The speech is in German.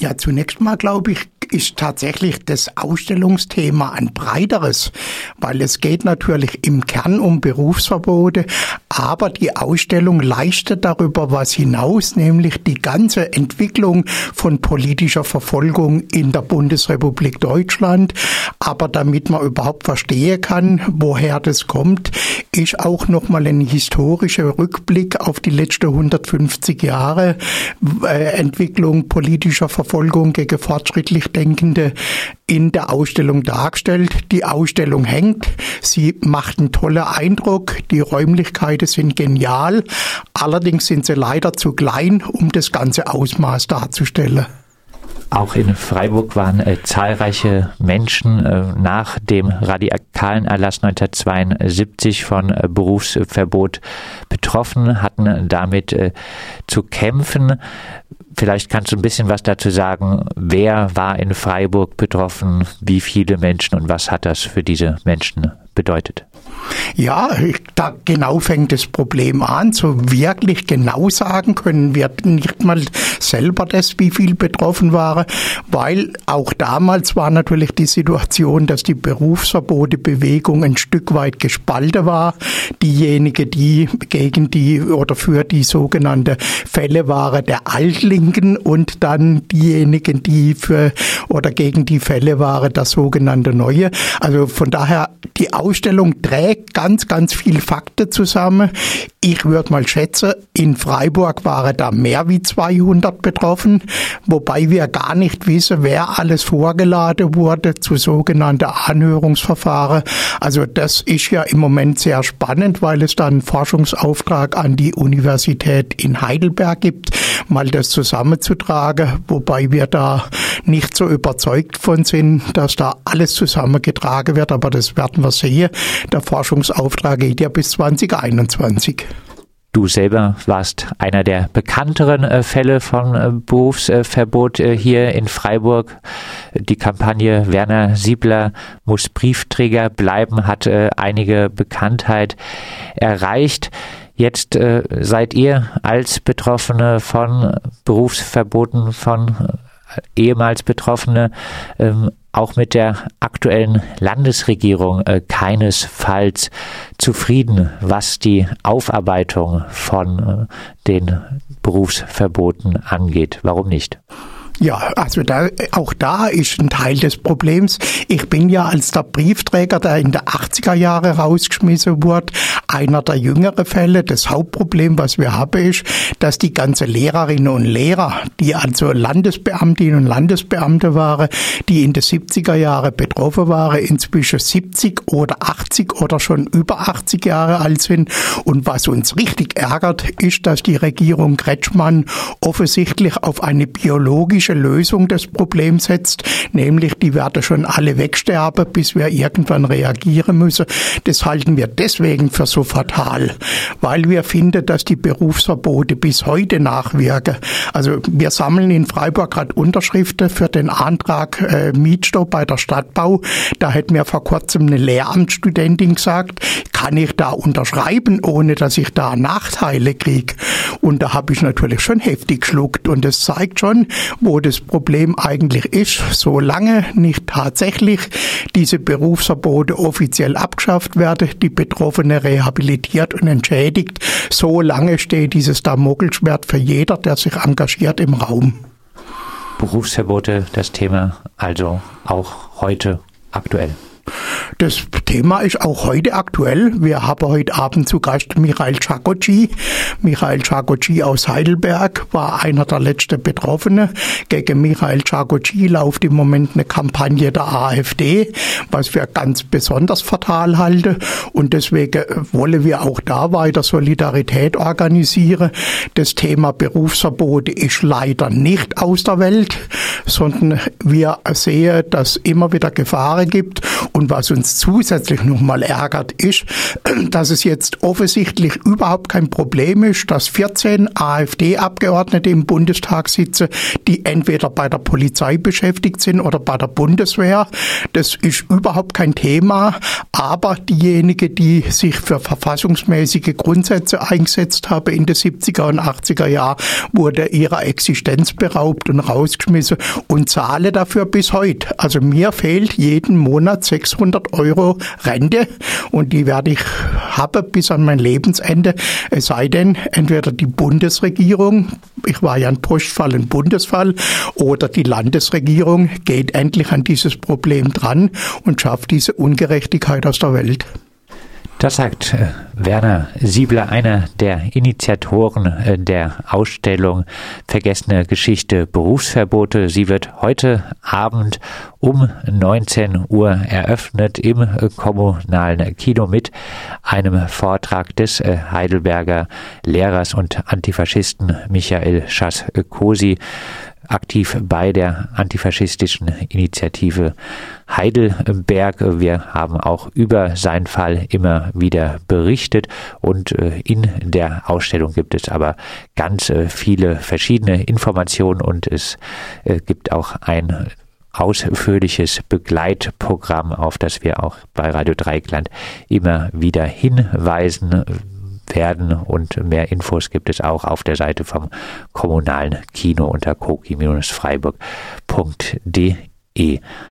Ja, zunächst mal glaube ich, ist tatsächlich das Ausstellungsthema ein breiteres, weil es geht natürlich im Kern um Berufsverbote, aber die Ausstellung leistet darüber was hinaus, nämlich die ganze Entwicklung von politischer Verfolgung in der Bundesrepublik Deutschland. Aber damit man überhaupt verstehen kann, woher das kommt, ist auch nochmal ein historischer Rückblick auf die letzten 150 Jahre äh, Entwicklung politischer Verfolgung gegen fortschrittlich Denkende in der Ausstellung dargestellt. Die Ausstellung hängt. Sie macht einen tollen Eindruck. Die Räumlichkeiten sind genial. Allerdings sind sie leider zu klein, um das ganze Ausmaß darzustellen. Auch in Freiburg waren äh, zahlreiche Menschen äh, nach dem radikalen Erlass 1972 von äh, Berufsverbot betroffen, hatten damit äh, zu kämpfen. Vielleicht kannst du ein bisschen was dazu sagen. Wer war in Freiburg betroffen? Wie viele Menschen und was hat das für diese Menschen bedeutet? Ja, da genau fängt das Problem an. So wirklich genau sagen können wir nicht mal selber das, wie viel betroffen waren, weil auch damals war natürlich die Situation, dass die Berufsverbotebewegung ein Stück weit gespalten war. Diejenigen, die gegen die oder für die sogenannte Fälle waren der Altlinken und dann diejenigen, die für oder gegen die Fälle waren der sogenannte Neue. Also von daher, die Ausstellung trägt ganz, ganz viel Fakten zusammen. Ich würde mal schätzen, in Freiburg waren da mehr wie 200 betroffen, wobei wir gar nicht wissen, wer alles vorgeladen wurde zu sogenannten Anhörungsverfahren. Also das ist ja im Moment sehr spannend, weil es da einen Forschungsauftrag an die Universität in Heidelberg gibt, mal das zusammenzutragen, wobei wir da nicht so überzeugt von sind, dass da alles zusammengetragen wird, aber das werden wir sehen. Der Forschungsauftrag geht ja bis 2021. Du selber warst einer der bekannteren äh, Fälle von äh, Berufsverbot äh, hier in Freiburg. Die Kampagne Werner Siebler muss Briefträger bleiben, hat einige Bekanntheit erreicht. Jetzt seid ihr als Betroffene von Berufsverboten, von ehemals Betroffene ähm, auch mit der aktuellen Landesregierung äh, keinesfalls zufrieden, was die Aufarbeitung von äh, den Berufsverboten angeht. Warum nicht? Ja, also da, auch da ist ein Teil des Problems. Ich bin ja als der Briefträger, der in der 80er Jahre rausgeschmissen wurde, einer der jüngeren Fälle. Das Hauptproblem, was wir haben, ist, dass die ganze Lehrerinnen und Lehrer, die also Landesbeamtinnen und Landesbeamte waren, die in den 70er Jahren betroffen waren, inzwischen 70 oder 80 oder schon über 80 Jahre alt sind. Und was uns richtig ärgert, ist, dass die Regierung Kretschmann offensichtlich auf eine biologische Lösung des Problems setzt, nämlich die werden schon alle wegsterben, bis wir irgendwann reagieren müssen. Das halten wir deswegen für so fatal, weil wir finden, dass die Berufsverbote bis heute nachwirken. Also wir sammeln in Freiburg gerade Unterschriften für den Antrag äh, Mietstopp bei der Stadtbau. Da hat mir vor kurzem eine Lehramtsstudentin gesagt, kann ich da unterschreiben, ohne dass ich da Nachteile kriege? Und da habe ich natürlich schon heftig geschluckt und das zeigt schon, wo das Problem eigentlich ist, solange nicht tatsächlich diese Berufsverbote offiziell abgeschafft werden, die Betroffene rehabilitiert und entschädigt, solange steht dieses Damokelschwert für jeder, der sich engagiert im Raum. Berufsverbote, das Thema also auch heute aktuell. Das Thema ist auch heute aktuell. Wir haben heute Abend zu Gast Michael Chakoci. Michael Chakoci aus Heidelberg war einer der letzten Betroffenen. Gegen Michael Chakoci läuft im Moment eine Kampagne der AfD, was wir ganz besonders fatal halten. Und deswegen wollen wir auch da weiter Solidarität organisieren. Das Thema Berufsverbote ist leider nicht aus der Welt, sondern wir sehen, dass immer wieder Gefahren gibt und was uns zusätzlich nochmal ärgert, ist, dass es jetzt offensichtlich überhaupt kein Problem ist, dass 14 AfD-Abgeordnete im Bundestag sitzen, die entweder bei der Polizei beschäftigt sind oder bei der Bundeswehr. Das ist überhaupt kein Thema, aber diejenigen, die sich für verfassungsmäßige Grundsätze eingesetzt haben in den 70er und 80er Jahren, wurde ihrer Existenz beraubt und rausgeschmissen und zahle dafür bis heute. Also mir fehlt jeden Monat 600 Euro Rente und die werde ich haben bis an mein Lebensende. Es sei denn, entweder die Bundesregierung, ich war ja ein Postfall, ein Bundesfall, oder die Landesregierung geht endlich an dieses Problem dran und schafft diese Ungerechtigkeit aus der Welt. Das sagt äh, Werner Siebler, einer der Initiatoren äh, der Ausstellung Vergessene Geschichte Berufsverbote. Sie wird heute Abend um 19 Uhr eröffnet im äh, kommunalen Kino mit einem Vortrag des Heidelberger Lehrers und Antifaschisten Michael Schaskosi aktiv bei der antifaschistischen Initiative Heidelberg. Wir haben auch über seinen Fall immer wieder berichtet und äh, in der Ausstellung gibt es aber ganz äh, viele verschiedene Informationen und es äh, gibt auch ein ausführliches Begleitprogramm, auf das wir auch bei Radio Dreikland immer wieder hinweisen werden und mehr Infos gibt es auch auf der Seite vom kommunalen Kino unter koki-freiburg.de.